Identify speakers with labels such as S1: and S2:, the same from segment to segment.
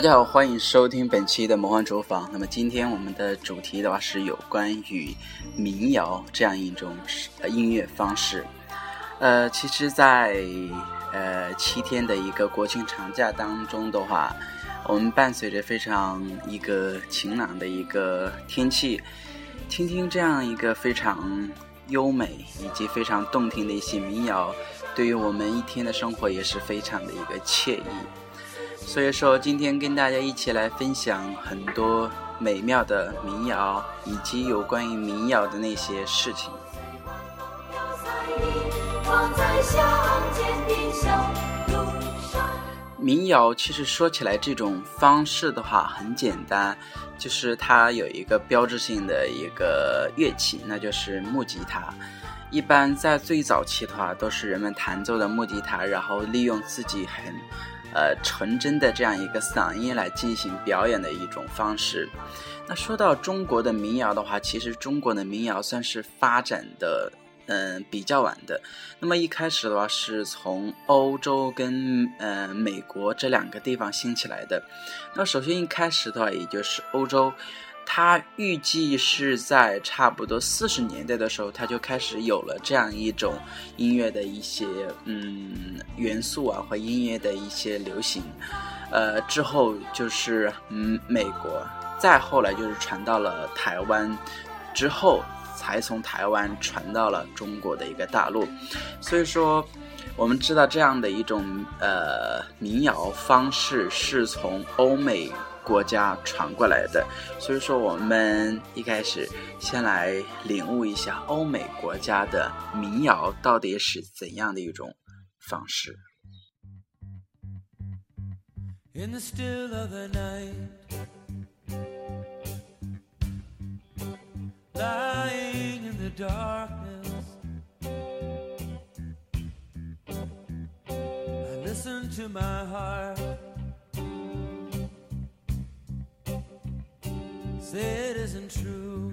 S1: 大家好，欢迎收听本期的魔幻厨房。那么今天我们的主题的话是有关于民谣这样一种音乐方式。呃，其实，在呃七天的一个国庆长假当中的话，我们伴随着非常一个晴朗的一个天气，听听这样一个非常优美以及非常动听的一些民谣，对于我们一天的生活也是非常的一个惬意。所以说，今天跟大家一起来分享很多美妙的民谣，以及有关于民谣的那些事情。民谣其实说起来，这种方式的话很简单，就是它有一个标志性的一个乐器，那就是木吉他。一般在最早期的话，都是人们弹奏的木吉他，然后利用自己很。呃，纯真的这样一个嗓音来进行表演的一种方式。那说到中国的民谣的话，其实中国的民谣算是发展的嗯比较晚的。那么一开始的话，是从欧洲跟呃美国这两个地方兴起来的。那首先一开始的话，也就是欧洲。他预计是在差不多四十年代的时候，他就开始有了这样一种音乐的一些嗯元素啊，和音乐的一些流行。呃，之后就是嗯美国，再后来就是传到了台湾，之后才从台湾传到了中国的一个大陆。所以说，我们知道这样的一种呃民谣方式是从欧美。国家传过来的，所以说我们一开始先来领悟一下欧美国家的民谣到底是怎样的一种方式。say it isn't true.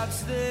S2: starts there.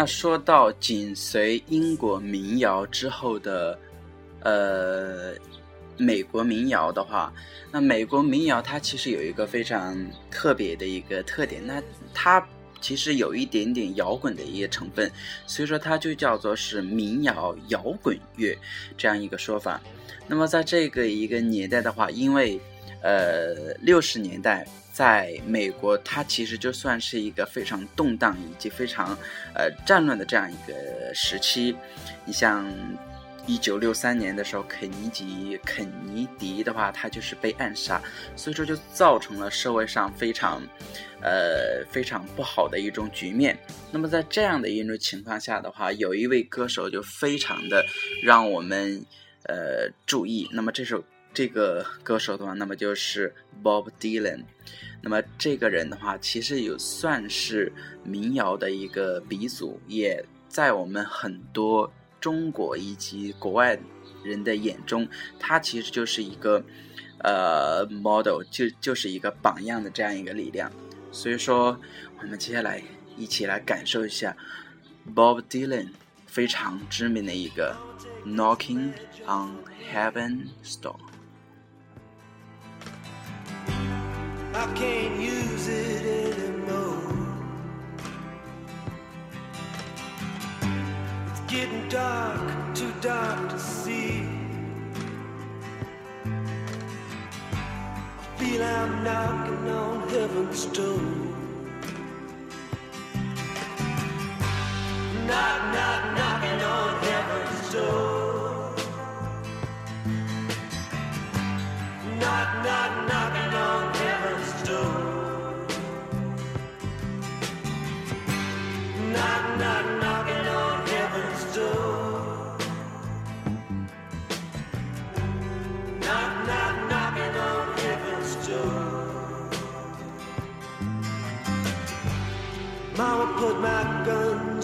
S1: 那说到紧随英国民谣之后的，呃，美国民谣的话，那美国民谣它其实有一个非常特别的一个特点，那它其实有一点点摇滚的一些成分，所以说它就叫做是民谣摇滚乐这样一个说法。那么在这个一个年代的话，因为呃六十年代在美国，它其实就算是一个非常动荡以及非常呃战乱的这样一个时期。你像一九六三年的时候，肯尼迪肯尼迪的话，他就是被暗杀，所以说就造成了社会上非常呃非常不好的一种局面。那么在这样的一种情况下的话，有一位歌手就非常的让我们呃注意。那么这首这个歌手的话，那么就是 Bob Dylan。那么这个人的话，其实有算是民谣的一个鼻祖，也在我们很多中国以及国外人的眼中，他其实就是一个呃 model，就就是一个榜样的这样一个力量。所以说，我们接下来一起来感受一下 Bob Dylan 非常知名的一个 Knocking on Heaven's Door。
S3: I can't use it anymore. It's getting dark, too dark to see. I feel I'm knocking on heaven's door. Knock,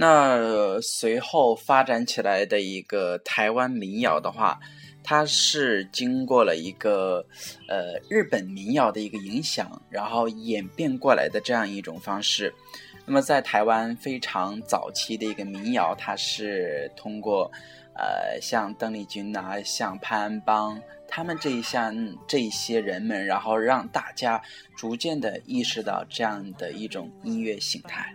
S1: 那随后发展起来的一个台湾民谣的话，它是经过了一个呃日本民谣的一个影响，然后演变过来的这样一种方式。那么在台湾非常早期的一个民谣，它是通过呃像邓丽君啊、像潘安邦他们这一项这一些人们，然后让大家逐渐的意识到这样的一种音乐形态。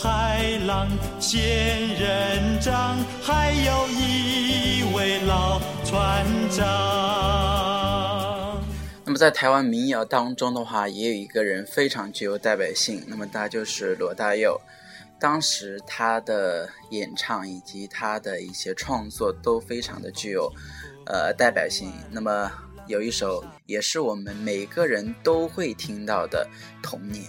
S4: 海浪、仙人掌，还有一位老船长。
S5: 那么在台湾民谣当中的话，也有一个人非常具有代表性，那么他就是罗大佑。当时他的演唱以及他的一些创作都非常的具有呃代表性。那么有一首也是我们每个人都会听到的《童年》。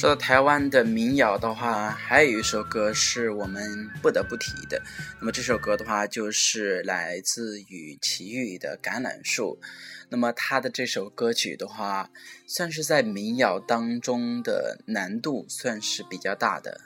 S5: 说到台湾的民谣的话，还有一首歌是我们不得不提的。那么这首歌的话，就是来自于齐豫的《橄榄树》。那么他的这首歌曲的话，算是在民谣当中的难度算是比较大的。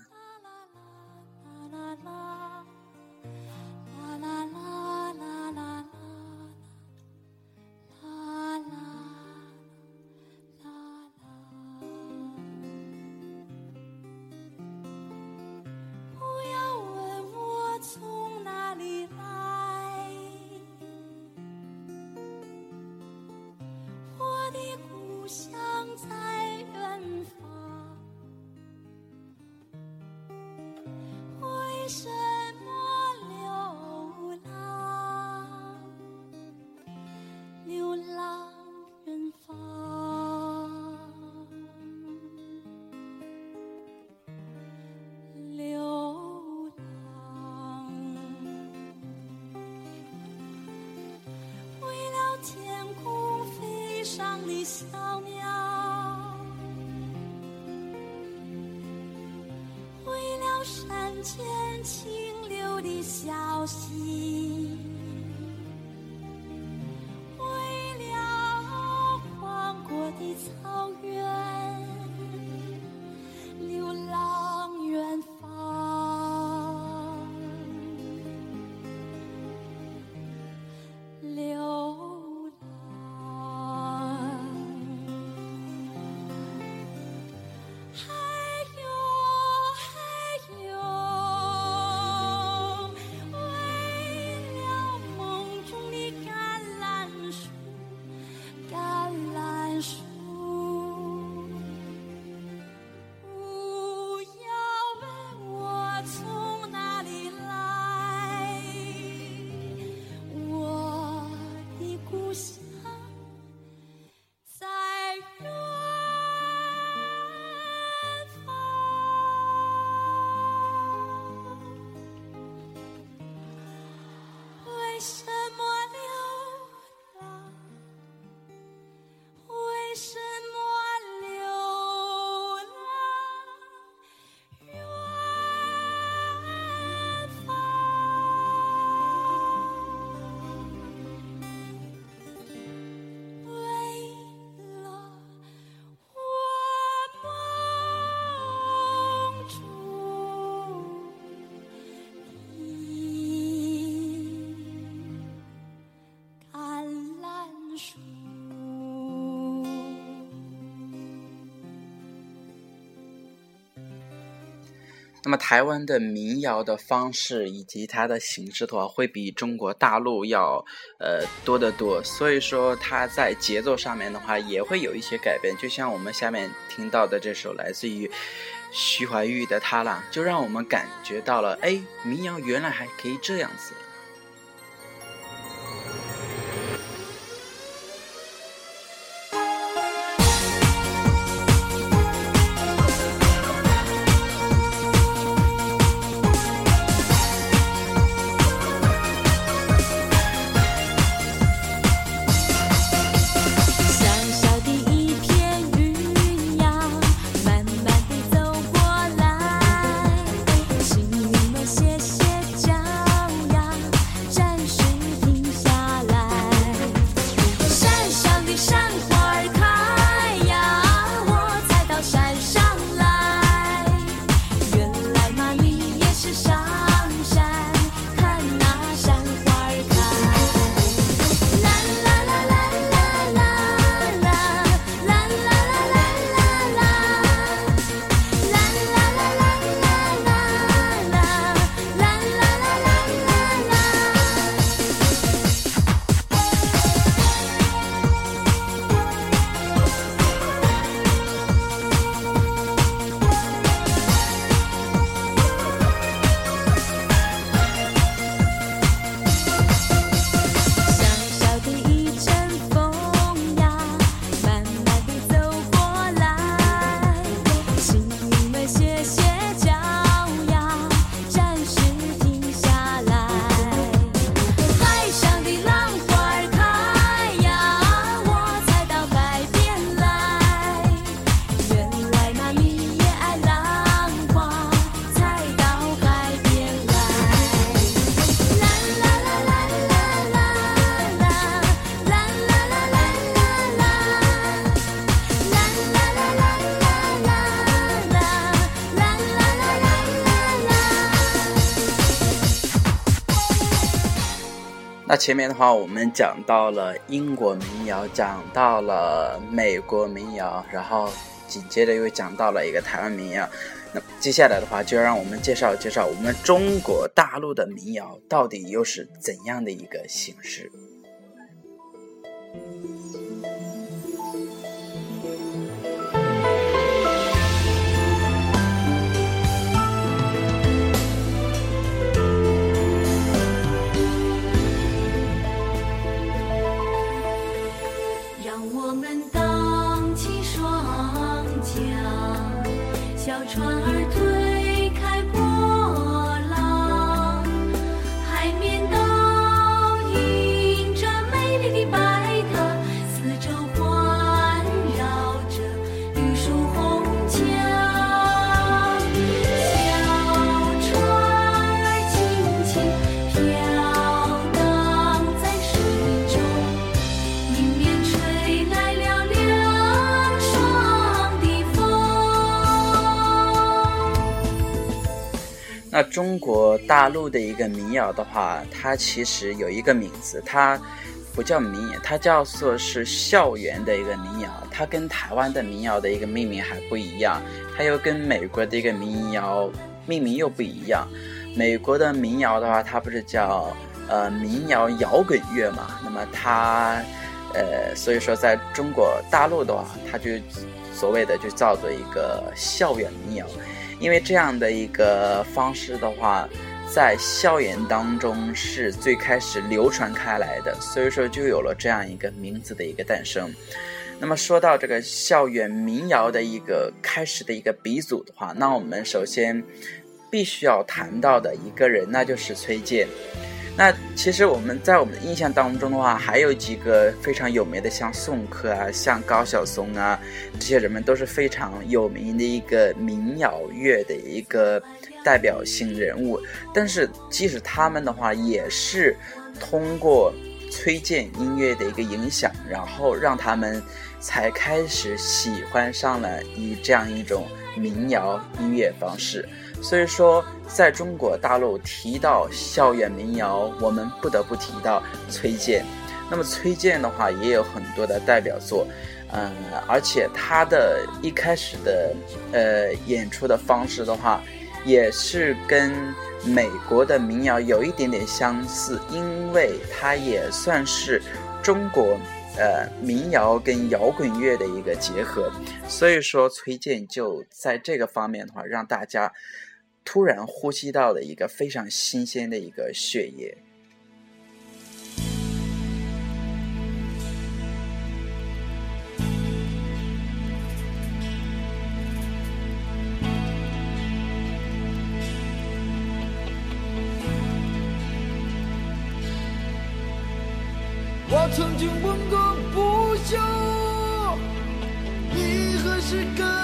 S1: 那么台湾的民谣的方式以及它的形式的话，会比中国大陆要呃多得多。所以说它在节奏上面的话也会有一些改变。就像我们下面听到的这首来自于徐怀钰的《他啦》，就让我们感觉到了，哎，民谣原来还可以这样子。那前面的话，我们讲到了英国民谣，讲到了美国民谣，然后紧接着又讲到了一个台湾民谣。那接下来的话，就让我们介绍介绍我们中国大陆的民谣到底又是怎样的一个形式。那中国大陆的一个民谣的话，它其实有一个名字，它不叫民谣，它叫做是校园的一个民谣。它跟台湾的民谣的一个命名还不一样，它又跟美国的一个民谣命名又不一样。美国的民谣的话，它不是叫呃民谣摇滚乐嘛？那么它呃，所以说在中国大陆的话，它就所谓的就叫做一个校园民谣。因为这样的一个方式的话，在校园当中是最开始流传开来的，所以说就有了这样一个名字的一个诞生。那么说到这个校园民谣的一个开始的一个鼻祖的话，那我们首先必须要谈到的一个人，那就是崔健。那其实我们在我们的印象当中的话，还有几个非常有名的，像宋柯啊，像高晓松啊，这些人们都是非常有名的一个民谣乐的一个代表性人物。但是即使他们的话，也是通过崔健音乐的一个影响，然后让他们才开始喜欢上了以这样一种民谣音乐方式。所以说，在中国大陆提到校园民谣，我们不得不提到崔健。那么崔健的话，也有很多的代表作，嗯，而且他的一开始的呃演出的方式的话，也是跟美国的民谣有一点点相似，因为它也算是中国呃民谣跟摇滚乐的一个结合，所以说崔健就在这个方面的话，让大家突然呼吸到了一个非常新鲜的一个血液。
S5: 我曾经问过不休，你何时跟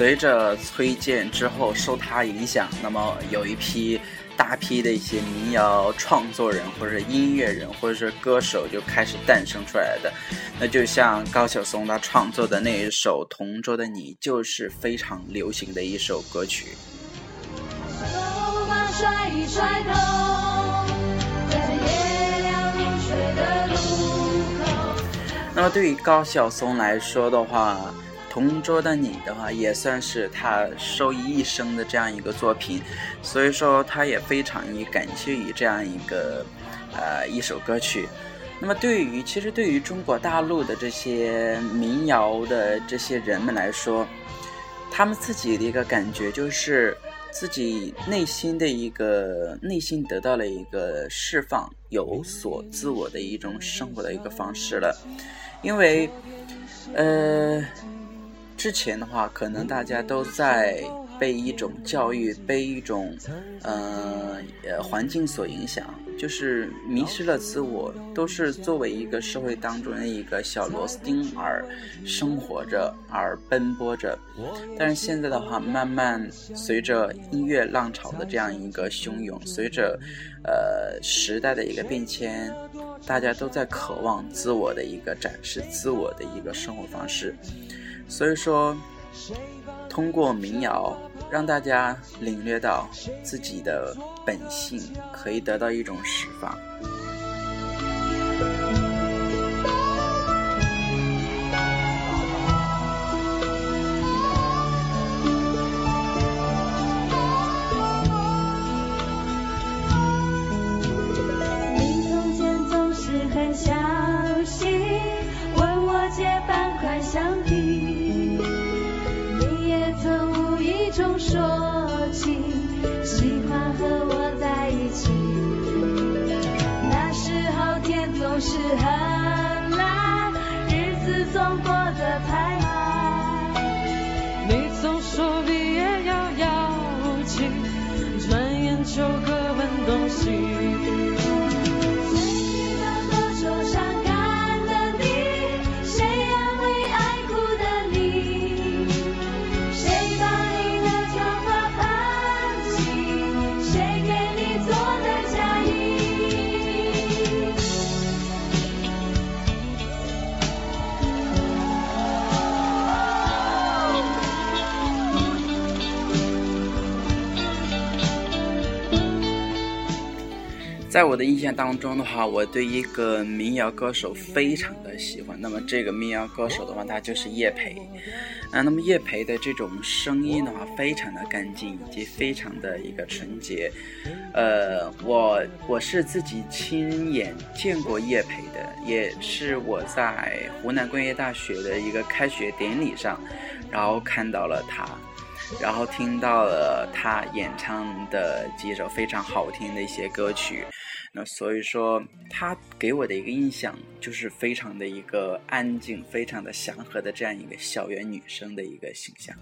S1: 随着崔健之后受他影响，那么有一批大批的一些民谣创作人或者是音乐人或者是歌手就开始诞生出来的。那就像高晓松他创作的那一首《同桌的你》，就是非常流行的一首歌曲。
S6: 走吧，甩一甩头，在这夜凉如水的路口。
S1: 那么对于高晓松来说的话，《同桌的你》的话也算是他受益一生的这样一个作品，所以说他也非常以感谢于这样一个呃一首歌曲。那么对于其实对于中国大陆的这些民谣的这些人们来说，他们自己的一个感觉就是自己内心的一个内心得到了一个释放，有所自我的一种生活的一个方式了，因为。呃，之前的话，可能大家都在被一种教育、被一种呃环境所影响，就是迷失了自我，都是作为一个社会当中的一个小螺丝钉而生活着、而奔波着。但是现在的话，慢慢随着音乐浪潮的这样一个汹涌，随着呃时代的一个变迁，大家都在渴望自我的一个展示，自我的一个生活方式。所以说，通过民谣让大家领略到自己的本性，可以得到一种释放。
S7: 在
S1: 我的印象当中的话，我对一个民谣歌手非常的喜欢。那么这个民谣歌手的话，他就是叶培。啊，那么叶培的这种声音的话，非常的干净，以及非常的一个纯洁。呃，我我是自己亲眼见过叶培的，也是我在湖南工业大学的一个开学典礼上，然后看到了他。然后听到了他演唱的几首非常好听的一些歌曲，那所以说他给我的一个印象就是非常的一个安静、非常的祥和的这样一个校园女生的一个形象。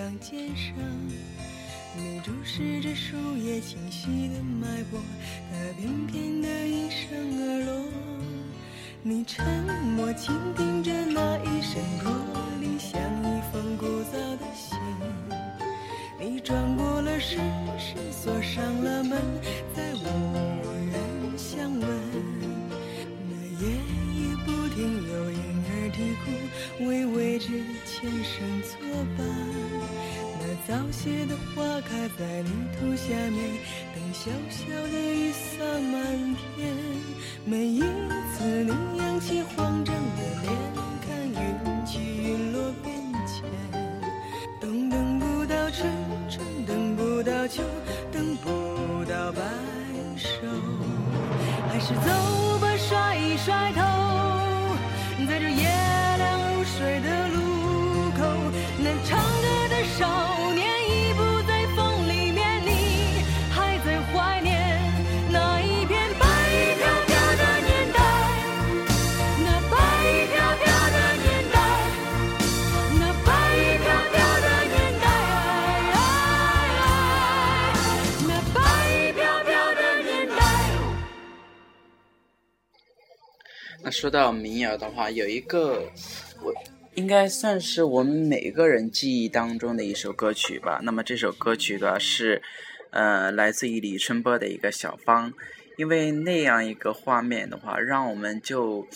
S8: 阳肩上，你注视着树叶清晰的脉搏，它翩翩地应声而落。你沉默倾听着那一声若离，像一封古早的信。你转过了身，是锁上了门，在无人相问。那夜听有婴儿啼哭，微微着前生作伴。那早谢的花开在泥土下面，等小小的雨洒满天。每一次你扬起慌张的脸，看云起云落变迁。冬等不到春，春等不到秋，等不到白首，还是走吧，甩一甩头，
S1: 说到民谣的话，有一个我应该算是我们每个人记忆当中的一首歌曲吧。那么这首歌曲的是，呃，来自于李春波的一个小芳，因为那样一个画面的话，让我们就，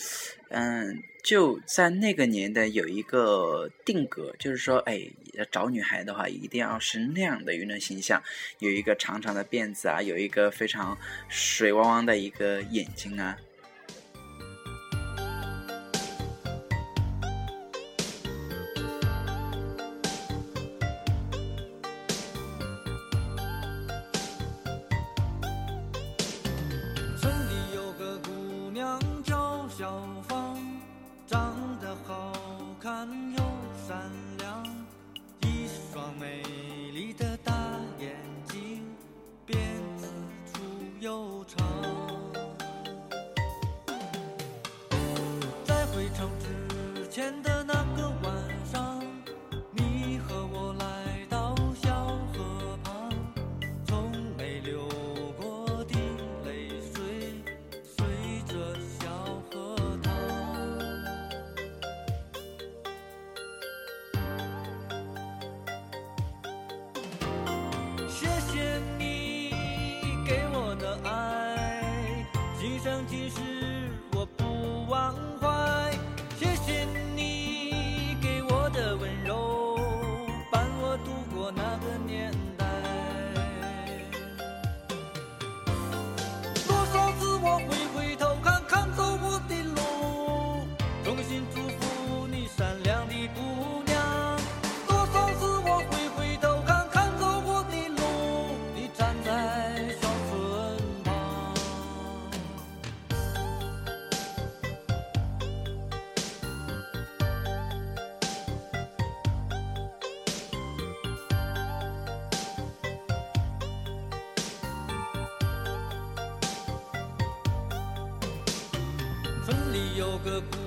S1: 嗯，就在那个年代有一个定格，就是说，哎，找女孩的话一定要是那样的一种形象，有一个长长的辫子啊，有一个非常水汪汪的一个眼睛啊。
S9: good.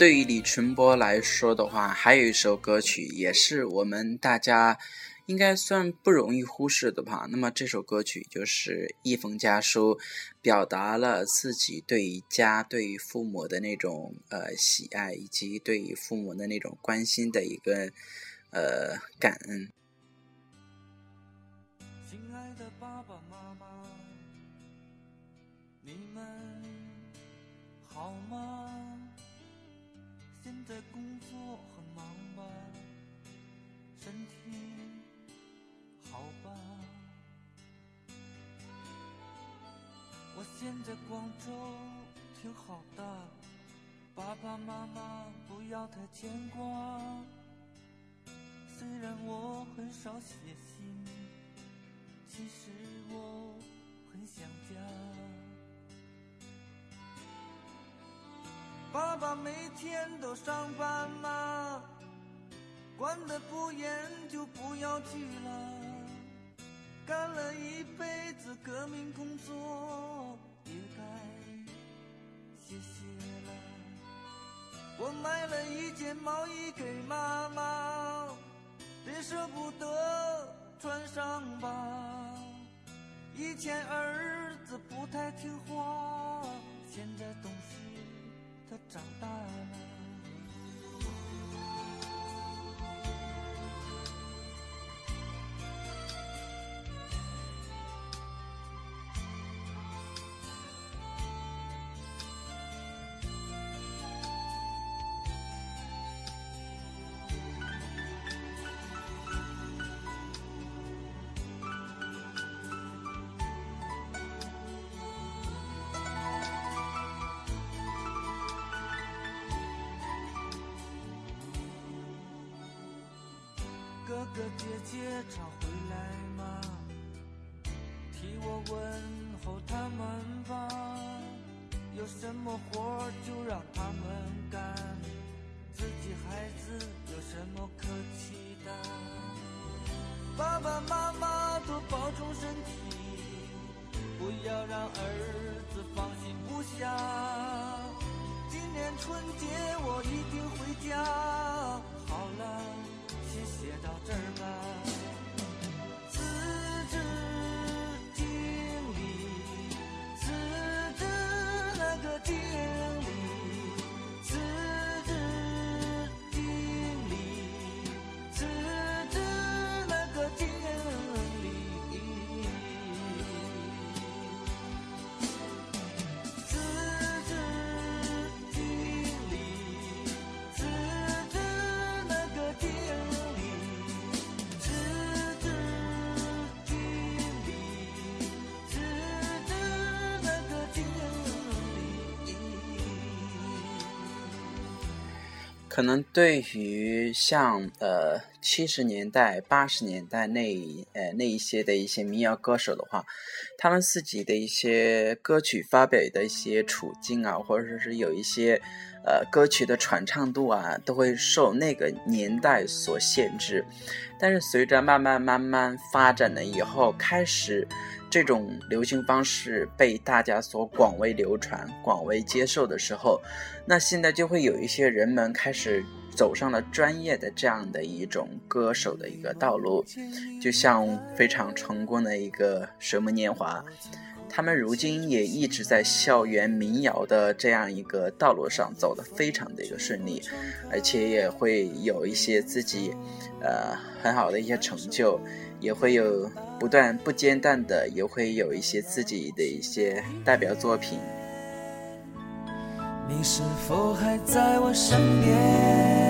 S9: 对于李春波来说的话还有一首歌曲也是我们大家应该算不容易忽视的吧。那么这首歌曲就是一封家书表达了自己对于家对于父母的那种呃喜爱以及对于父母的那种关心的一个呃感恩。
S10: 现在广州挺好的，爸爸妈妈不要太牵挂。虽然我很少写信，其实我很想家。爸爸每天都上班吗？管得不严就不要去了。干了一辈子革命工作。买了一件毛衣给妈妈
S5: 别舍不得穿上吧。以前儿子不太听话现在懂事他长大了。个姐姐唱。可
S1: 能对于像呃七十年代、八十年代那呃那一些的一些民谣歌手的话，他们自己的一些歌曲发表的一些处境啊，或者说是有一些呃歌曲的传唱度啊，都会受那个年代所限制。但是随着慢慢慢慢发展了以后，开始这种流行方式被大家所广为流传、广为接受的时候，那现在就会有一些人们开始走上了专业的这样的一种歌手的一个道路，就像非常成功的一个水木年华。他们如今也一直在校园民谣的这样一个道路上走得非常的一个顺利，而且也会有一些自己，呃很好的一些成就，也会有不断不间断的，也会有一些自己的一些代表作品。
S5: 你是否还在我身边？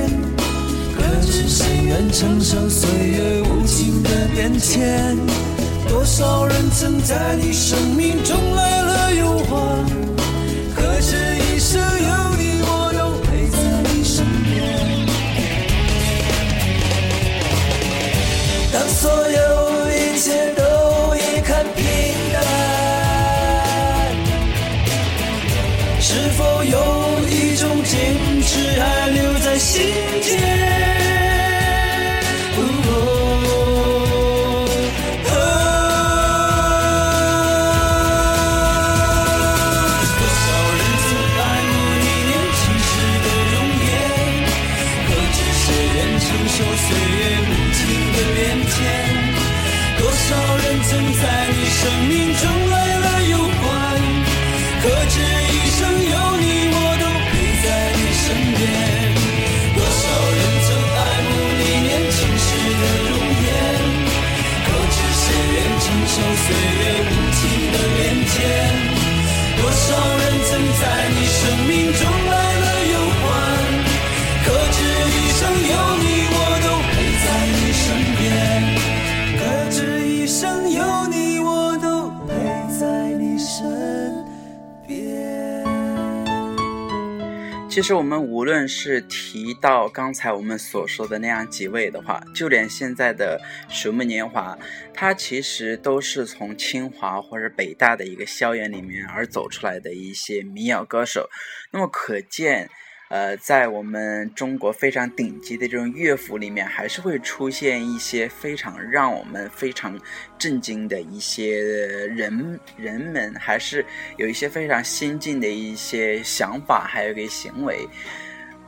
S5: 谁愿承受岁月无情的变迁？多少人曾在你生命中来了又还，可知
S1: 实我们无论是提到刚才我们所说的那样几位的话，就连现在的水木年华，他其实都是从清华或者北大的一个校园里面而走出来的一些民谣歌手。那么可见，呃，在我们中国非常顶级的这种乐府里面，还是会出现一些非常让我们非常震惊的一些人人们，还是有一些非常先进的一些想法，还有一个行为。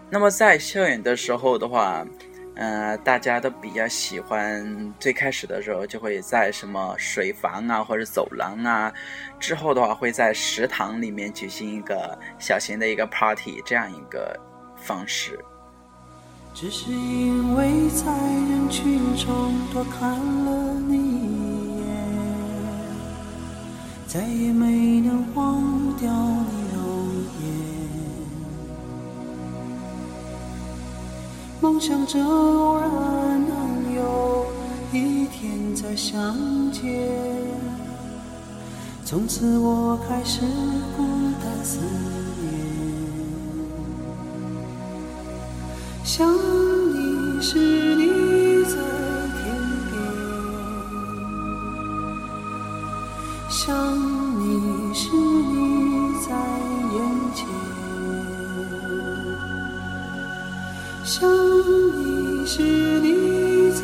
S1: 那么在校园的时候的话，呃，大家都比较喜欢，最开始的时候就会在什么水房啊或者走廊啊，之后的话会在食堂里面举行一个小型的一个 party 这样一个方式。
S5: 只是因为在人群中多看了你一眼，再也没能忘掉你梦想着偶然能有一天再相见，从此我开始孤单思念。想你时，你在天边；想你时，想你时，你在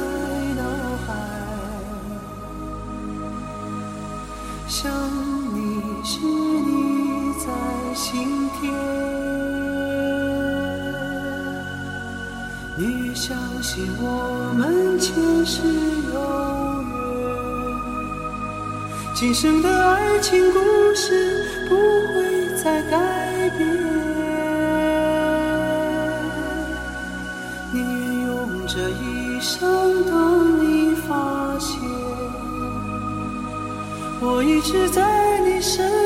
S5: 脑海；想你时，你在心田。你相信我们前世有缘，今生的爱情故事不会再改变。我一直在你身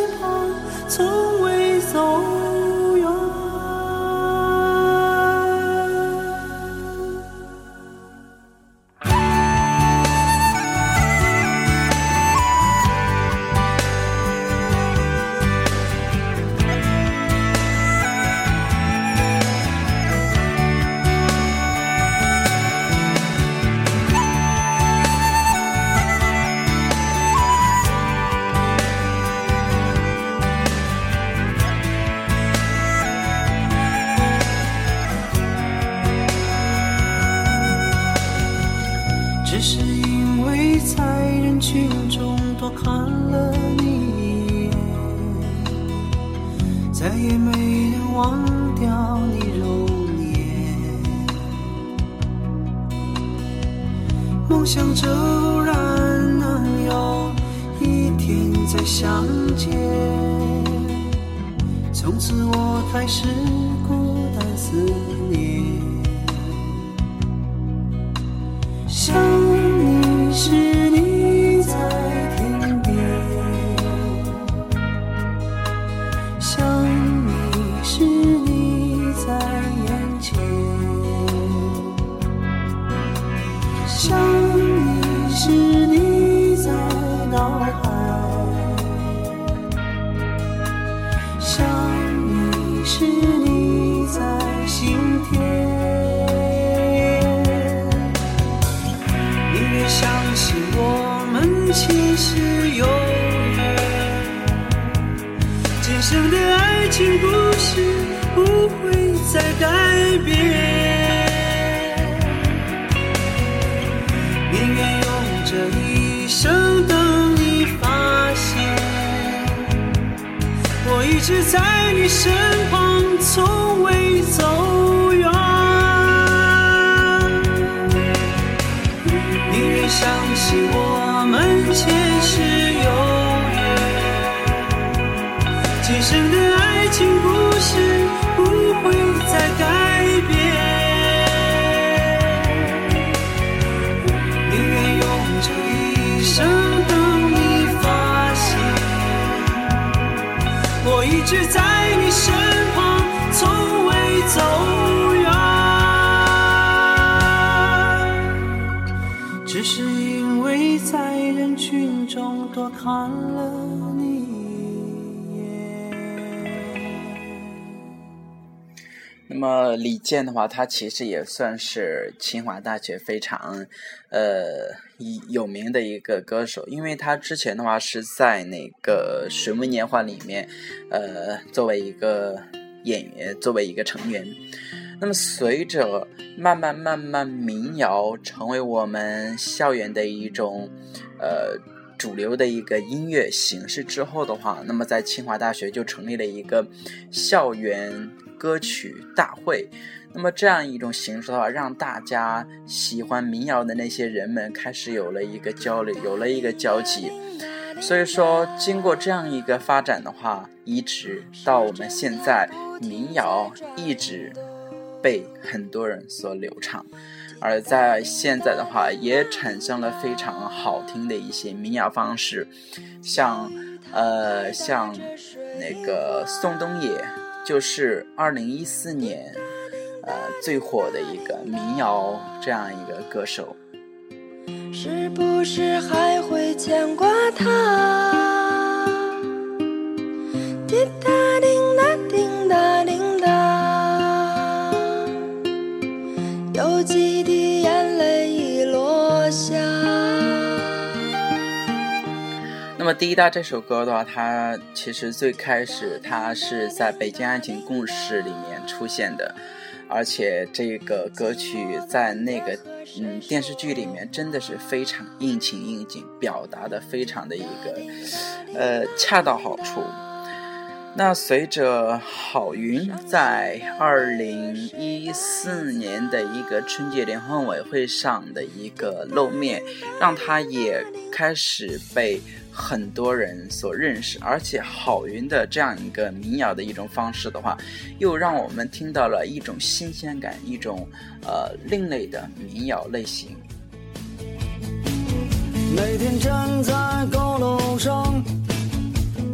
S5: 宁愿用这一生等你发现，我一直在你身旁，从未走只在你身旁，从未走远。只是因为在人群中
S11: 多看了你一眼。
S1: 那么李健的话，他其实也算是清华大学非常呃。一有名的一个歌手，因为他之前的话是在那个《水木年华》里面，呃，作为一个演员，作为一个成员。那么随着慢慢慢慢民谣成为我们校园的一种呃主流的一个音乐形式之后的话，那么在清华大学就成立了一个校园歌曲大会。那么这样一种形式的话，让大家喜欢民谣的那些人们开始有了一个交流，有了一个交集。所以说，经过这样一个发展的话，一直到我们现在，民谣一直。被很多人所流畅，而在现在的话，也产生了非常好听的一些民谣方式，像呃像那个宋冬野，就是二零一四年呃最火的一个民谣这样一个歌手。
S12: 是不是还会牵挂他？滴答滴答滴答滴答，有几滴眼泪已落下。
S1: 那么《滴答》这首歌的话，它其实最开始它是在《北京爱情故事》里面出现的，而且这个歌曲在那个嗯电视剧里面真的是非常应情应景，表达的非常的一个呃恰到好处。那随着郝云在二零一四年的一个春节联欢晚会上的一个露面，让他也开始被很多人所认识，而且郝云的这样一个民谣的一种方式的话，又让我们听到了一种新鲜感，一种呃另类的民谣类型。
S11: 每天站在高楼上，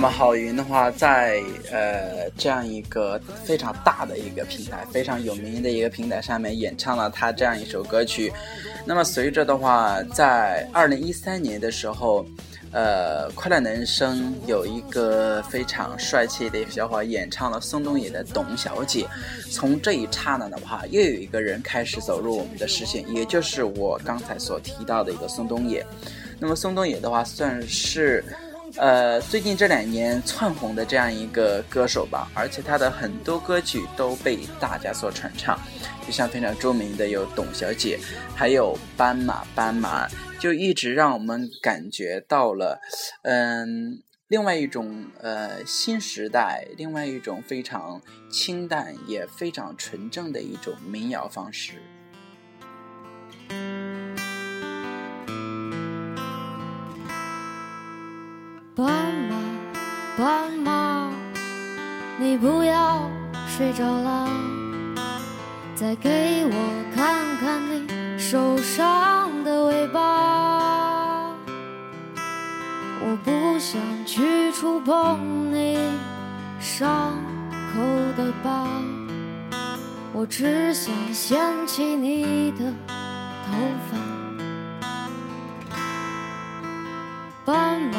S1: 那么郝云的话，在呃这样一个非常大的一个平台、非常有名的一个平台上面演唱了他这样一首歌曲。那么随着的话，在二零一三年的时候，呃，快乐男声有一个非常帅气的小伙演唱了宋冬野的《董小姐》。从这一刹那的话，又有一个人开始走入我们的视线，也就是我刚才所提到的一个宋冬野。那么宋冬野的话，算是。呃，最近这两年窜红的这样一个歌手吧，而且他的很多歌曲都被大家所传唱，就像非常著名的有《董小姐》，还有《斑马斑马》，就一直让我们感觉到了，嗯，另外一种呃新时代，另外一种非常清淡也非常纯正的一种民谣方式。
S13: 斑马，斑马，你不要睡着了。再给我看看你受伤的尾巴。我不想去触碰你伤口的疤，我只想掀起你的头发。斑马，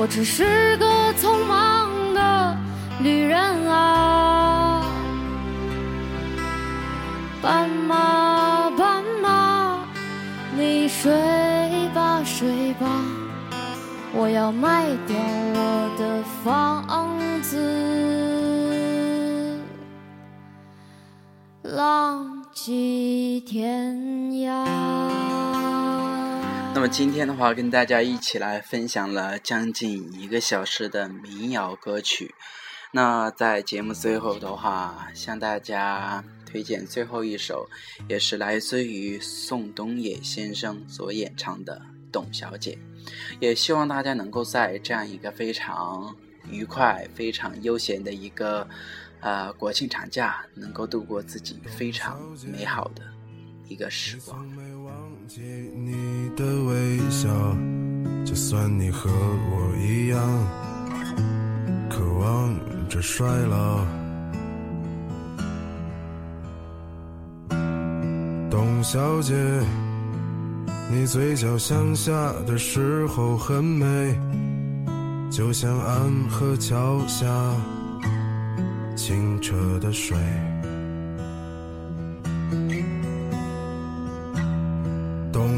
S13: 我只是个匆忙的旅人啊。斑马，斑马，你睡吧睡吧，我要卖掉我的房子，浪迹天涯。
S1: 那么今天的话，跟大家一起来分享了将近一个小时的民谣歌曲。那在节目最后的话，向大家推荐最后一首，也是来自于宋冬野先生所演唱的《董小姐》。也希望大家能够在这样一个非常愉快、非常悠闲的一个呃国庆长假，能够度过自己非常美好的一个时光。
S14: 记你的微笑，就算你和我一样，渴望着衰老。董小姐，你嘴角向下的时候很美，就像安河桥下清澈的水。